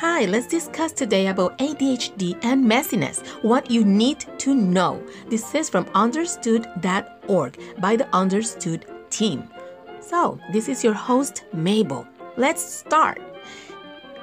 Hi, let's discuss today about ADHD and messiness, what you need to know. This is from understood.org by the Understood team. So, this is your host, Mabel. Let's start.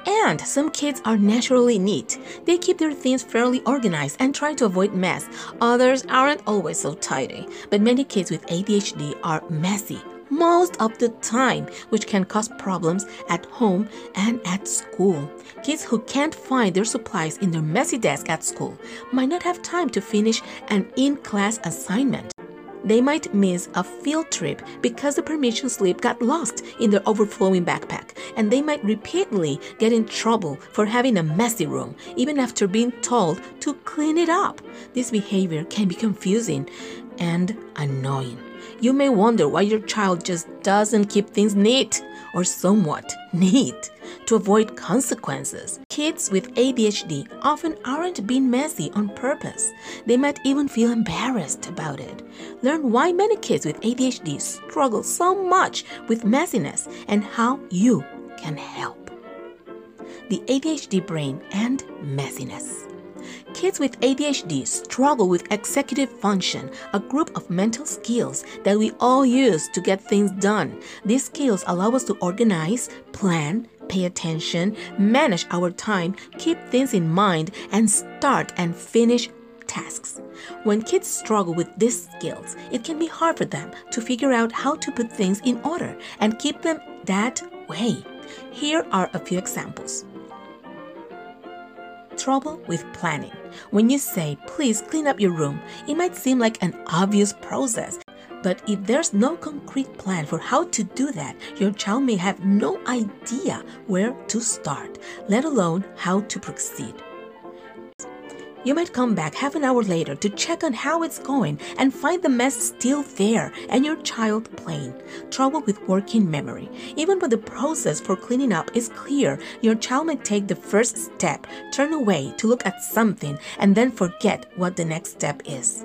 And some kids are naturally neat. They keep their things fairly organized and try to avoid mess. Others aren't always so tidy. But many kids with ADHD are messy most of the time, which can cause problems at home and at school. Kids who can't find their supplies in their messy desk at school might not have time to finish an in class assignment. They might miss a field trip because the permission slip got lost in their overflowing backpack, and they might repeatedly get in trouble for having a messy room, even after being told to clean it up. This behavior can be confusing and annoying. You may wonder why your child just doesn't keep things neat or somewhat neat to avoid consequences. Kids with ADHD often aren't being messy on purpose. They might even feel embarrassed about it. Learn why many kids with ADHD struggle so much with messiness and how you can help. The ADHD brain and messiness. Kids with ADHD struggle with executive function, a group of mental skills that we all use to get things done. These skills allow us to organize, plan, pay attention, manage our time, keep things in mind, and start and finish tasks. When kids struggle with these skills, it can be hard for them to figure out how to put things in order and keep them that way. Here are a few examples trouble with planning. When you say, please clean up your room, it might seem like an obvious process. But if there's no concrete plan for how to do that, your child may have no idea where to start, let alone how to proceed. You might come back half an hour later to check on how it's going and find the mess still there and your child playing. Trouble with working memory. Even when the process for cleaning up is clear, your child might take the first step, turn away to look at something, and then forget what the next step is.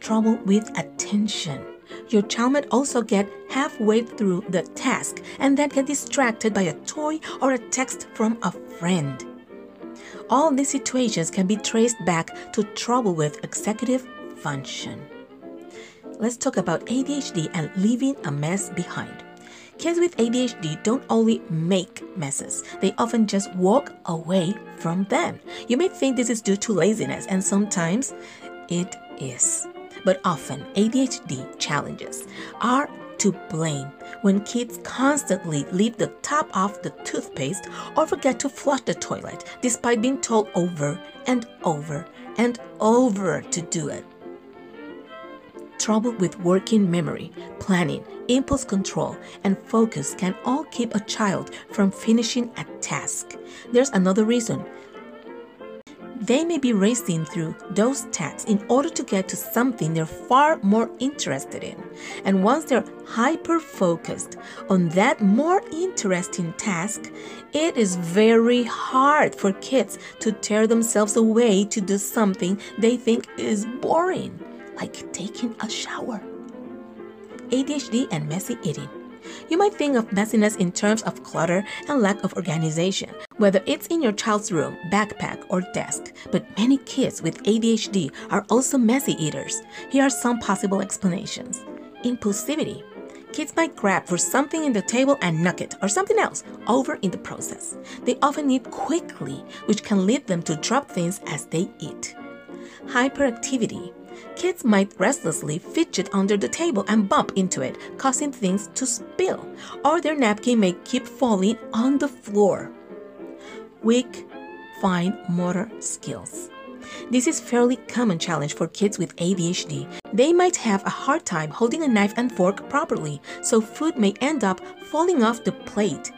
Trouble with attention. Your child might also get halfway through the task and then get distracted by a toy or a text from a friend. All these situations can be traced back to trouble with executive function. Let's talk about ADHD and leaving a mess behind. Kids with ADHD don't only make messes, they often just walk away from them. You may think this is due to laziness, and sometimes it is. But often, ADHD challenges are to blame when kids constantly leave the top off the toothpaste or forget to flush the toilet despite being told over and over and over to do it. Trouble with working memory, planning, impulse control, and focus can all keep a child from finishing a task. There's another reason they may be racing through those tasks in order to get to something they're far more interested in. And once they're hyper focused on that more interesting task, it is very hard for kids to tear themselves away to do something they think is boring, like taking a shower. ADHD and messy eating. You might think of messiness in terms of clutter and lack of organization, whether it's in your child's room, backpack, or desk. But many kids with ADHD are also messy eaters. Here are some possible explanations impulsivity. Kids might grab for something in the table and knock it or something else over in the process. They often eat quickly, which can lead them to drop things as they eat. Hyperactivity. Kids might restlessly fidget under the table and bump into it, causing things to spill, or their napkin may keep falling on the floor. Weak, fine motor skills. This is fairly common challenge for kids with ADHD. They might have a hard time holding a knife and fork properly, so food may end up falling off the plate.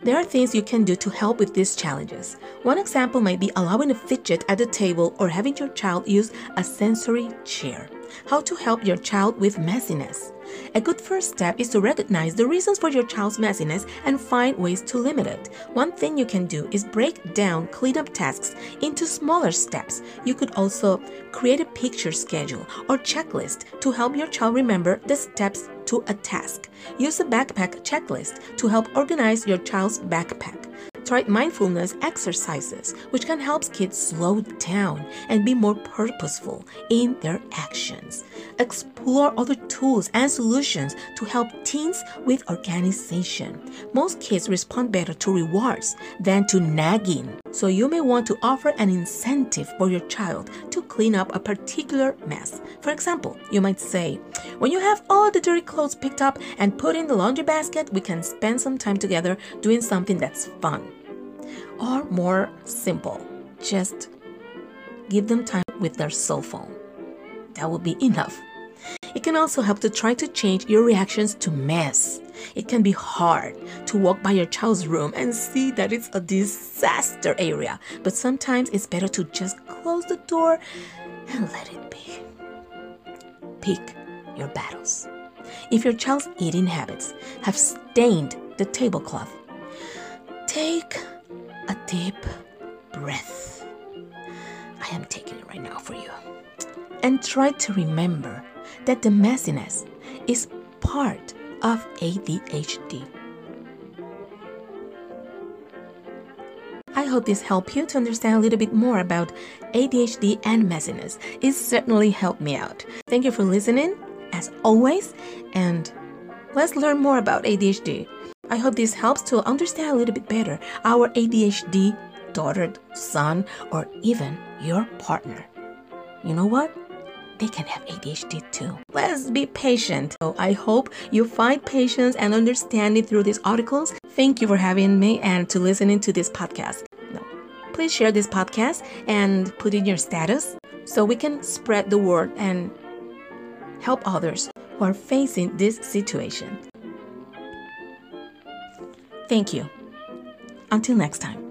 There are things you can do to help with these challenges. One example might be allowing a fidget at the table or having your child use a sensory chair. How to help your child with messiness. A good first step is to recognize the reasons for your child's messiness and find ways to limit it. One thing you can do is break down cleanup tasks into smaller steps. You could also create a picture schedule or checklist to help your child remember the steps to a task. Use a backpack checklist to help organize your child's backpack. Try mindfulness exercises, which can help kids slow down and be more purposeful in their actions. Explore other tools and solutions to help teens with organization. Most kids respond better to rewards than to nagging, so you may want to offer an incentive for your child to clean up a particular mess. For example, you might say, When you have all the dirty clothes picked up and put in the laundry basket, we can spend some time together doing something that's fun or more simple, just give them time with their cell phone. That will be enough. It can also help to try to change your reactions to mess. It can be hard to walk by your child's room and see that it's a disaster area, but sometimes it's better to just close the door and let it be. Pick your battles. If your child's eating habits have stained the tablecloth, take a deep breath. I am taking it right now for you. And try to remember that the messiness is part of ADHD. I hope this helped you to understand a little bit more about ADHD and messiness. It certainly helped me out. Thank you for listening, as always, and let's learn more about ADHD. I hope this helps to understand a little bit better our ADHD daughter, son, or even your partner. You know what? They can have ADHD too. Let's be patient. So I hope you find patience and understanding through these articles. Thank you for having me and to listening to this podcast. No. Please share this podcast and put in your status so we can spread the word and help others who are facing this situation. Thank you. Until next time.